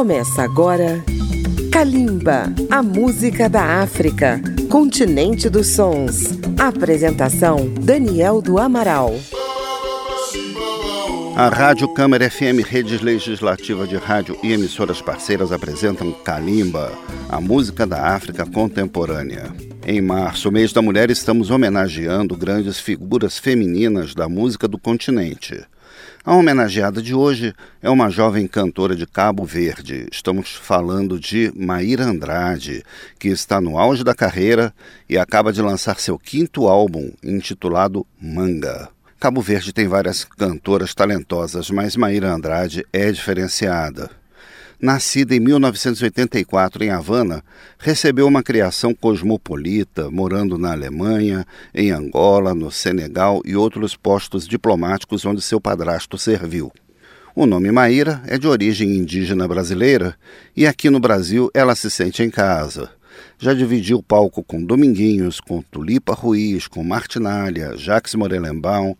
Começa agora Kalimba, a música da África, continente dos sons. Apresentação Daniel do Amaral. A Rádio Câmara FM, redes legislativa de rádio e emissoras parceiras apresentam Kalimba, a música da África contemporânea. Em março, mês da mulher, estamos homenageando grandes figuras femininas da música do continente. A homenageada de hoje é uma jovem cantora de Cabo Verde. Estamos falando de Maíra Andrade, que está no auge da carreira e acaba de lançar seu quinto álbum, intitulado Manga. Cabo Verde tem várias cantoras talentosas, mas Maíra Andrade é diferenciada nascida em 1984 em Havana, recebeu uma criação cosmopolita, morando na Alemanha, em Angola, no Senegal e outros postos diplomáticos onde seu padrasto serviu. O nome Maíra é de origem indígena brasileira e aqui no Brasil ela se sente em casa. Já dividiu palco com Dominguinhos, com Tulipa Ruiz, com Martinalha, Jacques Morelenbaum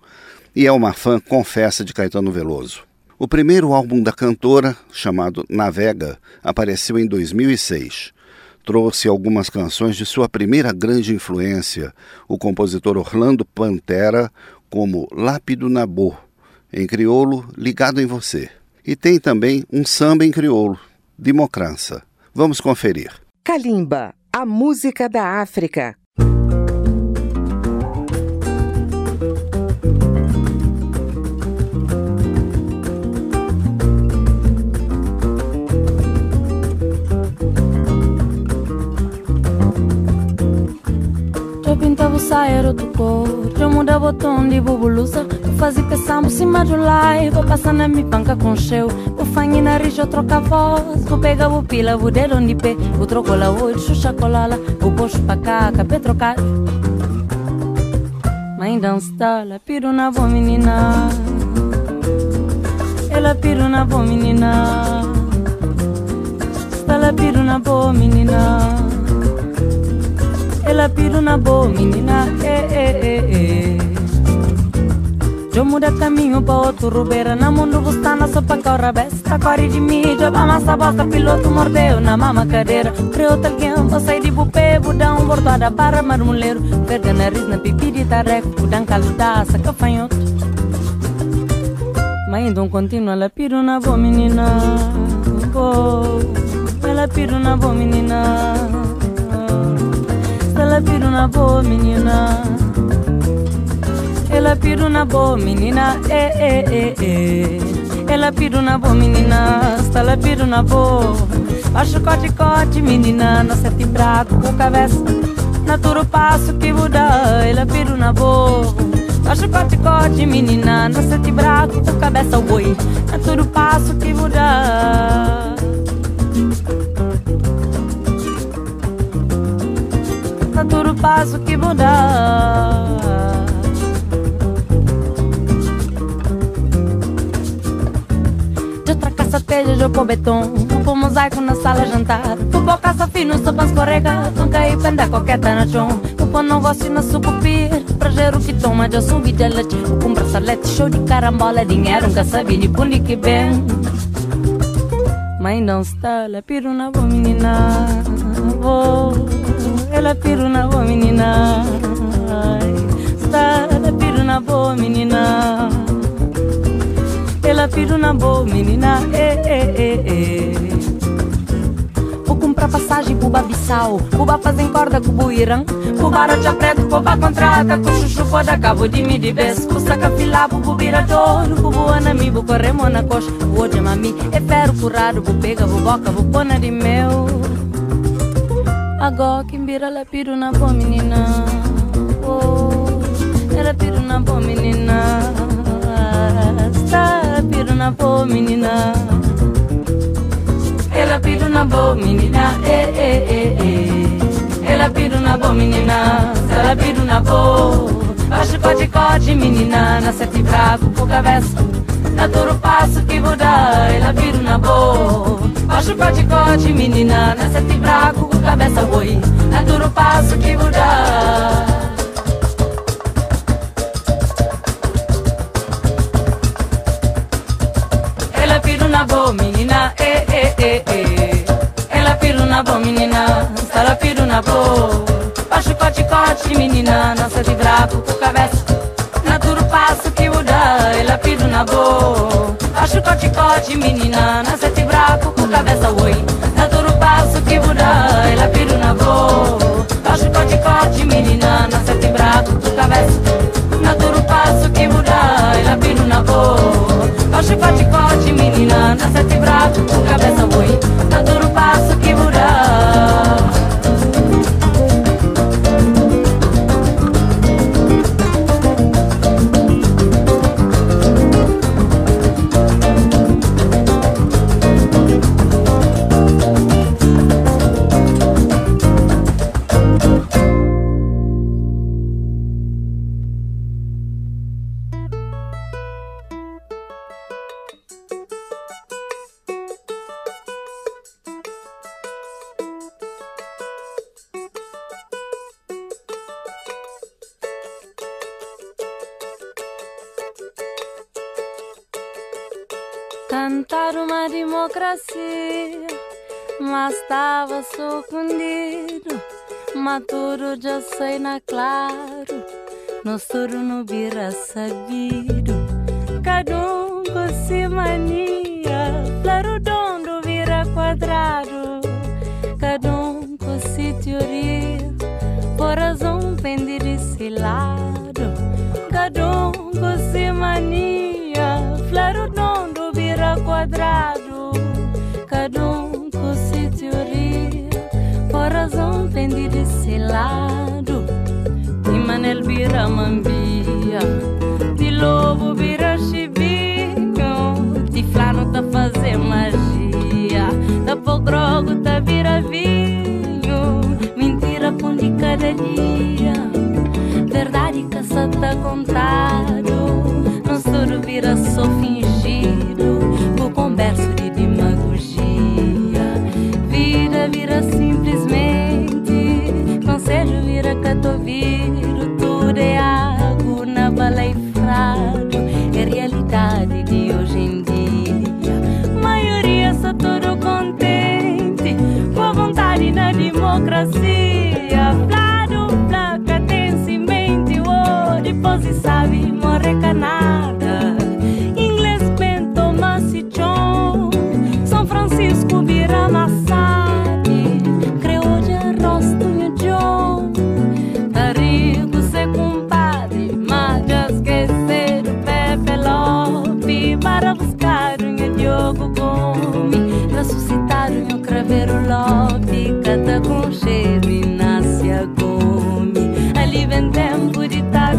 e é uma fã confessa de Caetano Veloso. O primeiro álbum da cantora, chamado Navega, apareceu em 2006. Trouxe algumas canções de sua primeira grande influência, o compositor Orlando Pantera, como Lápido Nabô, em crioulo, Ligado em Você. E tem também um samba em crioulo, Democrança. Vamos conferir. Kalimba, a música da África, muda botão de bubulusa. Eu fazia pensar cima do live. Vou passar na minha panca com cheu Vou fanhar na rijo, troca voz. Vou pegar o pila, vou dedo onde pé. Vou trocar lá hoje, xuxa colala. Vou posto pra cá, acabei trocar. Mãe dança, ela piro na boa menina. Ela piro na boa menina. Ela piro na boa menina ela piro na boa menina, eh, eh, eh, eh. Eu muda caminho pra outro rubeira. Na mundo bustana só pra corra besta. Corre de mídia, pra massa bosta. Piloto mordeu na mama cadeira. Creu alguém, vou sair de bupê. Vou dar um bordada para marmoleiro. Verga nariz na pipi de tareco. Vou dar um caludaça, cafanhoto Mas um continua, ela piro na boa menina. Oh, Ela piro na boa menina ela piro na boa menina. Ela piro na boa menina, eh, eh, eh, eh. Ela piro na boa menina, ela piro na boa. Acho cote cote menina, na sete braco com cabeça. Naturo passo que muda, ela piro na boa. Acho cote cote menina, na sete braco com cabeça o boi. Naturo passo que muda. Tudo passo que mudar. De outra caça telha, pôr beton, pôr mosaico na sala jantar. Tu pôr caça fino, sopa escorrega, não cair penda coqueta no chão. Tu pôr negócio na sucupir, pra gerar o que toma, já subi de leite. Com braçalete, show de carambola, dinheiro, nunca sabia de puni que bem. Mas não está, lá piro na boa menina, vou ela piro na boa menina. Está ela piro na boa menina. Ela piro na boa menina. Eh, eh, eh. Vou comprar passagem pro Babissal. Cuba fazem corda com Buirã Cubara já preto, Cuba contrata Com chuchu pode cabo de me de vez. Saca filabo, bubira dono Bubu anami, bu corremo na coxa. Bu de mami, é ferro curado Bu pega, bu boca, bu pona de meu Agora que ela piro na boa menina. Oh, Ela piro na boa menina. Está piro na boa menina. Ela piro na boa menina. Eh, eh, eh, eh. Ela piro na boa menina. Ela piro na boa Baixo cote menina. Na sete bravo com cabeça Na duro passo que muda Ela piro na boa Baixo cote cote menina Na sete bravo com cabeça boi É duro passo que muda Ela piro na boa menina, eh, eh, eh, eh. Ela piro na boa menina, ela piro na boa. Baixo cote, cote, menina, nossa de brabo com cabeça. Na passo que muda, ela piro na boa. Baixo cote, cote, menina, nossa de brabo com cabeça, oi. Na duro passo que muda, ela piro na boa. Baixo cote, cote, menina, de brabo com cabeça. Cantar uma democracia, mas estava surpreendido. Maturo já sei na claro, no soro no vira sabido. Cada um com si mania, pende desse lado. De manel vira mambia, de lobo vira chivinho, de flano tá fazer magia, da pogrogo tá vira vinho, mentira com de cada dia, verdade que só tá contado, não soro vira democracia. Flado, placa, tem cimento, oh, depois sabe, morre canada. São Francisco vira massade, creolha rosto e John. Tarico se compadre, mas esquecer o Pepe Lope para buscar o Diogo Gomes, ressuscitar o craveiro Lope, cheiro e nasce a. Ali vem tempo de tar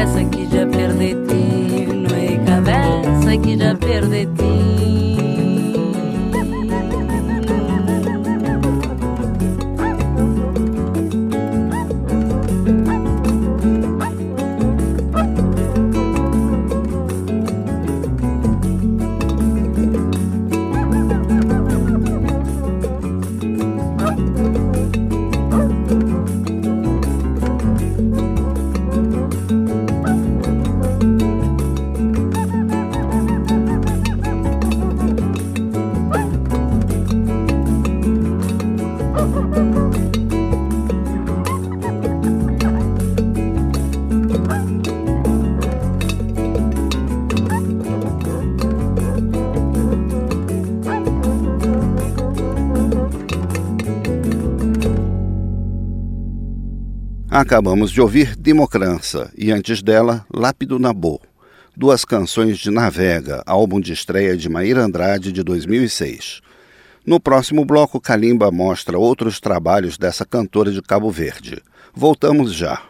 cabeça que já perdi no é cabeça que já Acabamos de ouvir Democrança e antes dela Lápido Nabô, duas canções de Navega, álbum de estreia de Maíra Andrade de 2006. No próximo bloco, Kalimba mostra outros trabalhos dessa cantora de Cabo Verde. Voltamos já.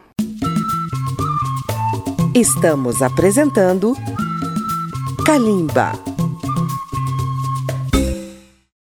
Estamos apresentando Kalimba.